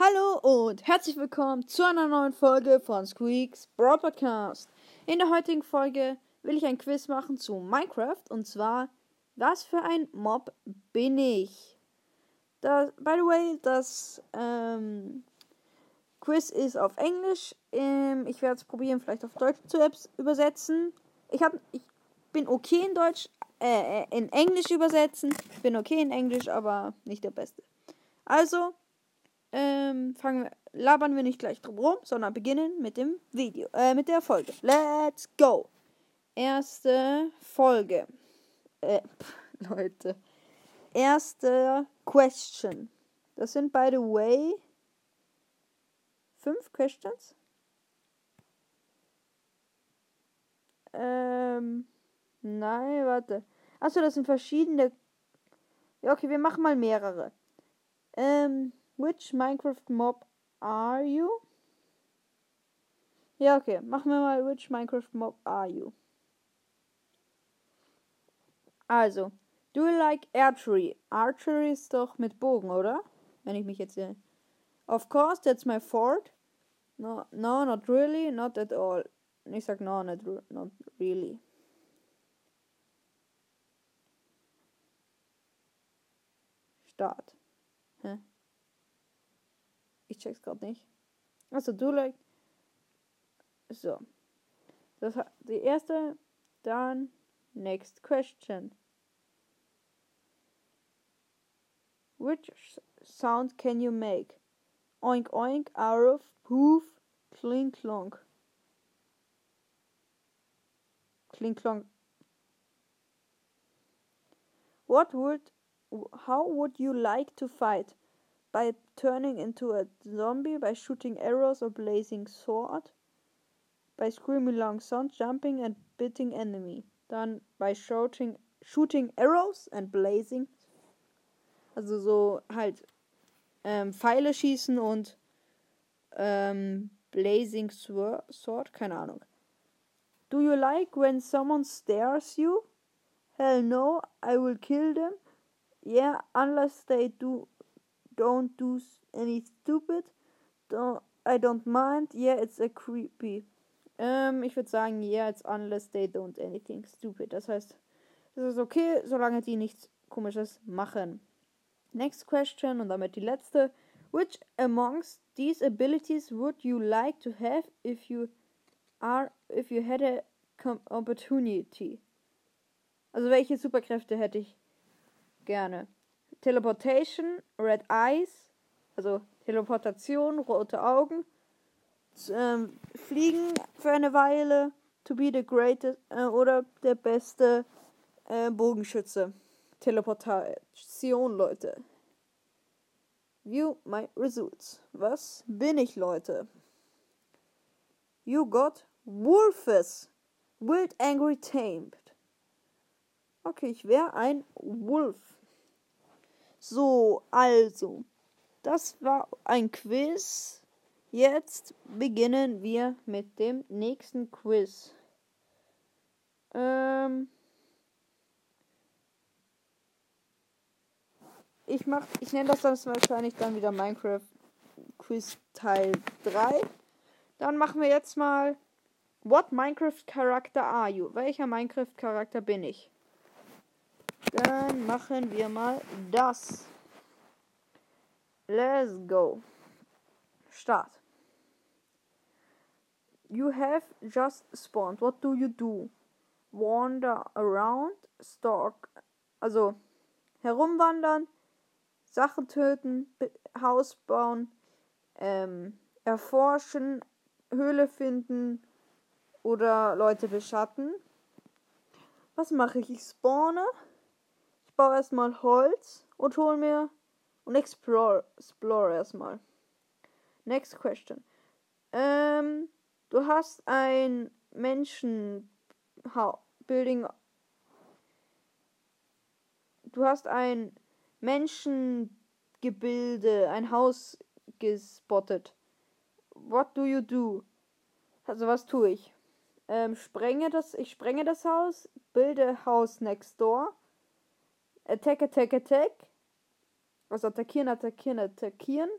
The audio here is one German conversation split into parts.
Hallo und herzlich willkommen zu einer neuen Folge von Squeaks Broad Podcast. In der heutigen Folge will ich ein Quiz machen zu Minecraft und zwar, was für ein Mob bin ich? Das, by the way, das ähm, Quiz ist auf Englisch. Ähm, ich werde es probieren, vielleicht auf Deutsch zu übersetzen. Ich, hab, ich bin okay in Deutsch, äh, äh, in Englisch übersetzen. Ich bin okay in Englisch, aber nicht der Beste. Also, ähm, fangen wir, labern wir nicht gleich drum rum, sondern beginnen mit dem Video, äh, mit der Folge. Let's go! Erste Folge. Äh, pff, Leute. Erste Question. Das sind, by the way, fünf Questions. Ähm, nein, warte. Achso, das sind verschiedene. Ja, okay, wir machen mal mehrere. Ähm, Which Minecraft Mob are you? Ja, okay. Machen wir mal Which Minecraft Mob are you? Also, do you like archery? Archery ist doch mit Bogen, oder? Wenn ich mich jetzt sehe. Of course, that's my fort. No, no, not really, not at all. Ich sag no, not, not really. Start. Ich check's gerade nicht. Also du like. So. Das die erste. Dann next question. Which sound can you make? Oink oink, arrow, poof, clink clonk. Clink clonk. What would how would you like to fight? by turning into a zombie, by shooting arrows or blazing sword, by screaming long sound, jumping and biting enemy. Dann by shooting, shooting arrows and blazing. Also so halt ähm, Pfeile schießen und ähm, blazing sword, keine Ahnung. Do you like when someone stares you? Hell no, I will kill them. Yeah, unless they do don't do any stupid. Don't, I don't mind. Yeah, it's a creepy. Ähm, ich würde sagen, yeah, it's unless they don't anything stupid. Das heißt, das ist okay, solange die nichts komisches machen. Next question und damit die letzte. Which amongst these abilities would you like to have if you are if you had a opportunity? Also welche Superkräfte hätte ich gerne? Teleportation, Red Eyes, also Teleportation, rote Augen, ähm, Fliegen für eine Weile, to be the greatest äh, oder der beste äh, Bogenschütze. Teleportation, Leute. View my results. Was bin ich, Leute? You got Wolfes. Wild Angry Tamed. Okay, ich wäre ein Wolf. So, also, das war ein Quiz. Jetzt beginnen wir mit dem nächsten Quiz. Ähm ich mach, ich nenne das dann wahrscheinlich dann wieder Minecraft Quiz Teil 3. Dann machen wir jetzt mal What Minecraft Charakter are you? Welcher Minecraft Charakter bin ich? Dann machen wir mal das. Let's go. Start. You have just spawned. What do you do? Wander around, stalk. Also herumwandern, Sachen töten, Haus bauen, ähm, erforschen, Höhle finden oder Leute beschatten. Was mache ich? Ich spawne baue erstmal Holz und hol mir und explore, explore erstmal. Next question. Ähm, du hast ein Menschen Building. Du hast ein Menschengebilde, ein Haus gespottet. What do you do? Also was tue ich? Ähm, sprenge das, ich sprenge das Haus, bilde Haus next door Attack, Attack, Attack. Also attackieren, attackieren, attackieren.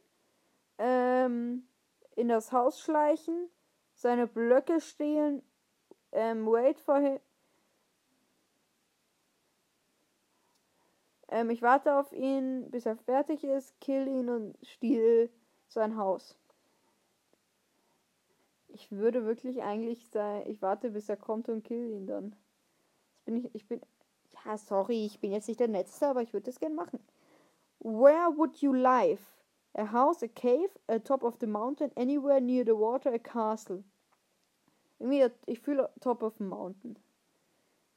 ähm, in das Haus schleichen, seine Blöcke stehlen, ähm, wait for him. Ähm, ich warte auf ihn, bis er fertig ist, kill ihn und stehl sein Haus. Ich würde wirklich eigentlich sein, ich warte, bis er kommt und kill ihn dann. Das bin ich, ich bin, ja, sorry, ich bin jetzt nicht der Netzte, aber ich würde das gern machen. Where would you live? A house, a cave, a top of the mountain, anywhere near the water, a castle. Irgendwie, ich fühle top of the mountain.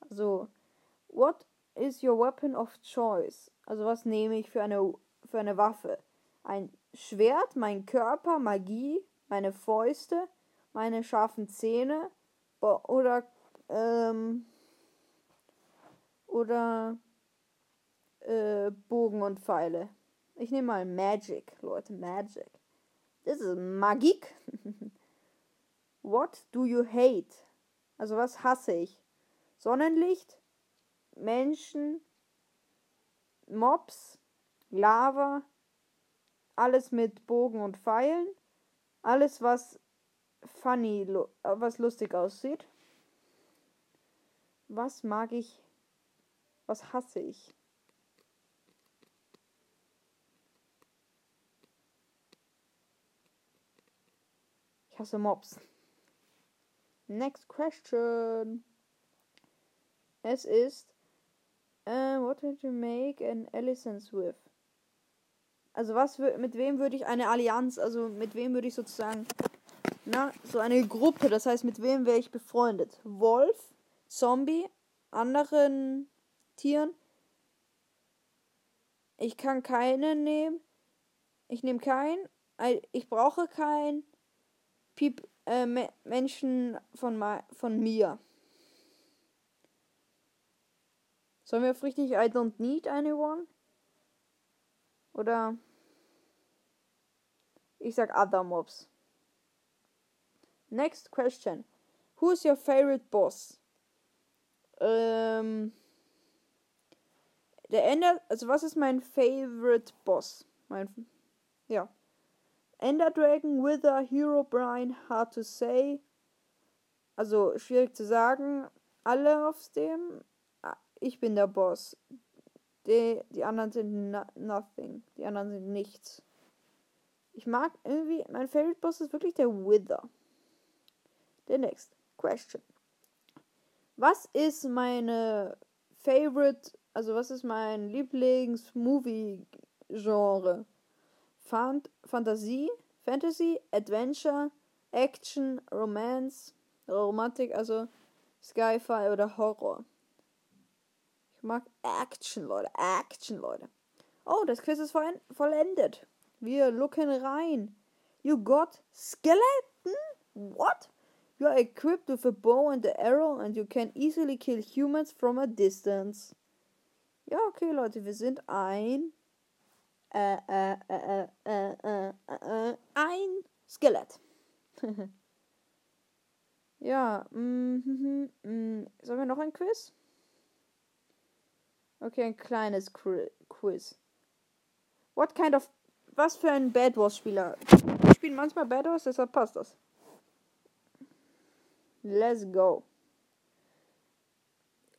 Also, what is your weapon of choice? Also, was nehme ich für eine, für eine Waffe? Ein Schwert, mein Körper, Magie, meine Fäuste, meine scharfen Zähne oder ähm, oder äh, Bogen und Pfeile. Ich nehme mal Magic, Leute, Magic. Das ist Magik. What do you hate? Also was hasse ich? Sonnenlicht, Menschen, Mobs, Lava, alles mit Bogen und Pfeilen, alles was funny, was lustig aussieht. Was mag ich? Was hasse ich? Ich hasse Mobs. Next question. Es ist, uh, what did you make an alliance with? Also was mit wem würde ich eine Allianz, also mit wem würde ich sozusagen, na, so eine Gruppe, das heißt mit wem wäre ich befreundet? Wolf, Zombie, anderen Tieren. Ich kann keinen nehmen. Ich nehme keinen. Ich brauche keinen. Piep, äh, Menschen von, von mir. Sollen wir auf richtig I don't need anyone? Oder ich sag other mobs. Next question. Who's your favorite boss? Ähm, der Ender, also was ist mein favorite Boss? Mein, ja. Ender Dragon, Wither, Hero Brian, hard to say. Also schwierig zu sagen. Alle auf dem. Ah, ich bin der Boss. Die, die anderen sind no nothing. Die anderen sind nichts. Ich mag irgendwie. Mein Favorite Boss ist wirklich der Wither. Der next question. Was ist meine Favorite, also was ist mein Lieblings-Movie-Genre? Fant Fantasie, Fantasy, Adventure, Action, Romance, Romantik, also Sci-Fi oder Horror. Ich mag Action, Leute. Action, Leute. Oh, das Quiz ist vollendet. Wir looken rein. You got skeleton? What? You are equipped with a bow and an arrow and you can easily kill humans from a distance. Ja, okay, Leute, wir sind ein äh, äh, äh, äh, äh, äh, ein Skelett. ja, mm, mm, sollen wir noch ein Quiz? Okay, ein kleines Quiz. What kind of. Was für ein Bad Wars Spieler? Ich spiele manchmal Bad Wars, deshalb passt das. Let's go.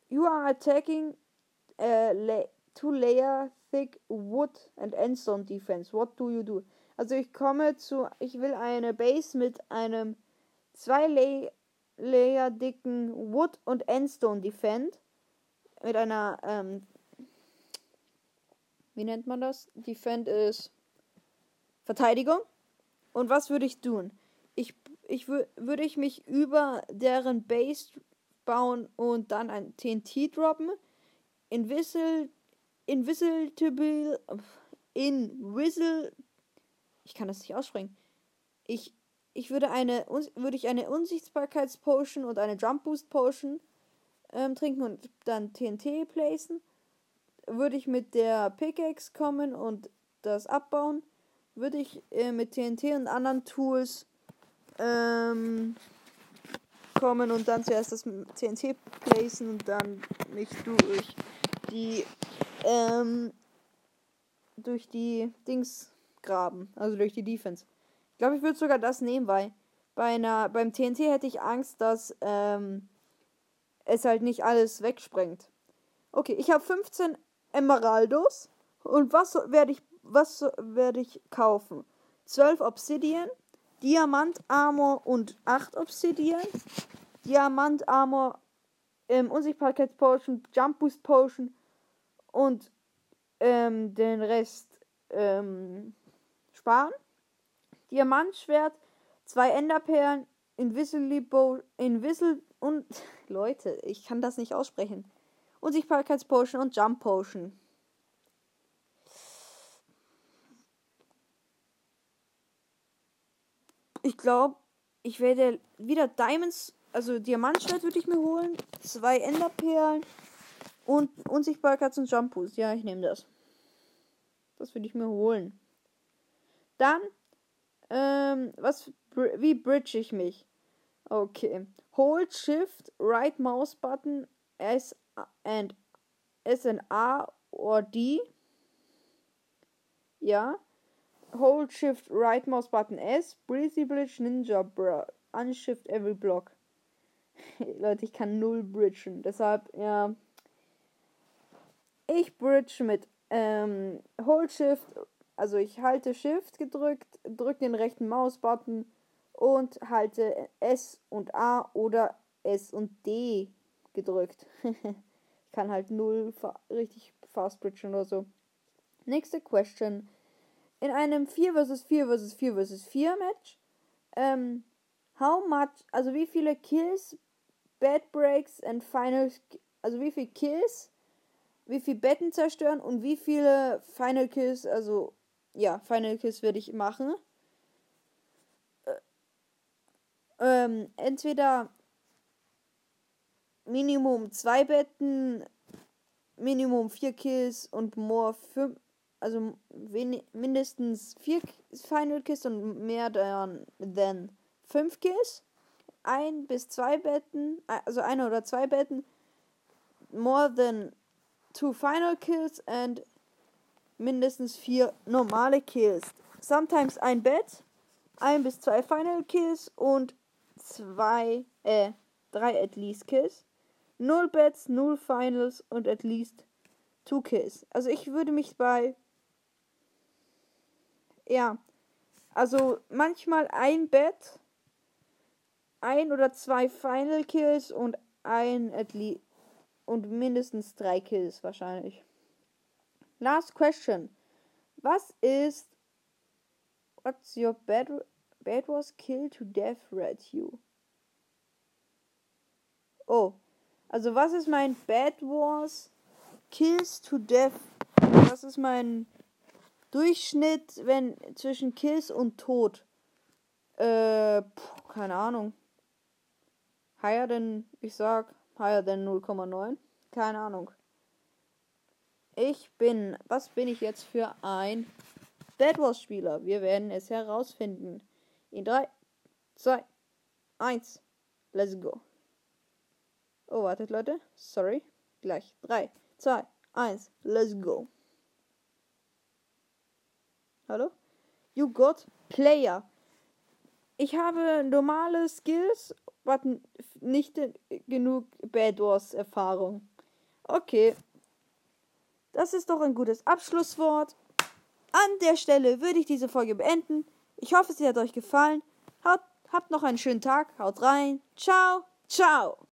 You are attacking la two layer thick wood and endstone defense. What do you do? Also ich komme zu, ich will eine Base mit einem zwei Lay Layer dicken Wood und Endstone Defend mit einer ähm, wie nennt man das? Defend ist Verteidigung. Und was würde ich tun? Ich ich würde ich mich über deren Base bauen und dann ein TNT droppen. Invisible, invisible, invisible, ich kann das nicht aussprechen. Ich, ich würde eine, würde ich eine Unsichtbarkeitspotion und eine Jump Boost Potion ähm, trinken und dann TNT placen. Würde ich mit der Pickaxe kommen und das abbauen, würde ich äh, mit TNT und anderen Tools ähm, kommen und dann zuerst das TNT placen und dann mich durch die ähm, durch die Dings graben, also durch die Defense. Ich glaube, ich würde sogar das nehmen, weil bei einer, beim TNT hätte ich Angst, dass ähm, es halt nicht alles wegsprengt. Okay, ich habe 15 Emeraldos. Und was werde ich, was werde ich kaufen? 12 Obsidian, Diamant Armor und 8 Obsidian. Diamant Armor, ähm, Unsichtbarkeitspotion, Jump Boost Potion und ähm, den Rest ähm, sparen. Diamantschwert, zwei Enderperlen, Invisible Bow, Invisible und Leute, ich kann das nicht aussprechen. Unsichtbarkeitspotion und Jump Potion. Ich glaube, ich werde wieder Diamonds, also Diamantschwert würde ich mir holen, zwei Enderperlen und Unsichtbarkeits- und Jump Boost. Ja, ich nehme das. Das würde ich mir holen. Dann, ähm, was, wie bridge ich mich? Okay. Hold Shift, Right Mouse Button, S and S and A or D. Ja. Hold Shift Right Mouse Button S. Breezy Bridge Ninja Bro. Unshift every block. Leute, ich kann null bridgen. Deshalb, ja. Ich bridge mit ähm, Hold Shift. Also ich halte Shift gedrückt, drücke den rechten Mausbutton und halte S und A oder S und D gedrückt. ich kann halt null fa richtig fast bridgen oder so. Nächste Question in einem 4 vs 4 vs 4 vs 4 Match, ähm, how much, also wie viele Kills, Bad Breaks and Final, also wie viele Kills, wie viele Betten zerstören und wie viele Final Kills, also ja, Final Kills würde ich machen. Äh, ähm, entweder Minimum 2 Betten, Minimum 4 Kills und more 5, also mindestens vier Final Kills und mehr dann than fünf Kills. Ein bis zwei Betten, also eine oder zwei Betten. More than two Final Kills and mindestens vier normale Kills. Sometimes ein Bett, ein bis zwei Final Kills und zwei, äh, drei at least Kills. Null Bets, null Finals und at least two Kills. Also ich würde mich bei ja. Also manchmal ein Bett, ein oder zwei Final Kills und ein at und mindestens drei Kills wahrscheinlich. Last question. Was ist What's your bad bad was kill to death ratio? Oh, also was ist mein Bad Wars Kills to Death? Was ist mein Durchschnitt, wenn zwischen Kills und Tod. Äh, pff, keine Ahnung. Higher than, ich sag, higher than 0,9. Keine Ahnung. Ich bin, was bin ich jetzt für ein Dead Wars Spieler? Wir werden es herausfinden. In 3, 2, 1, let's go. Oh, wartet Leute. Sorry. Gleich. 3, 2, 1, let's go. Hallo? You got Player. Ich habe normale Skills, aber nicht genug Bad Wars Erfahrung. Okay. Das ist doch ein gutes Abschlusswort. An der Stelle würde ich diese Folge beenden. Ich hoffe, sie hat euch gefallen. Habt noch einen schönen Tag. Haut rein. Ciao. Ciao.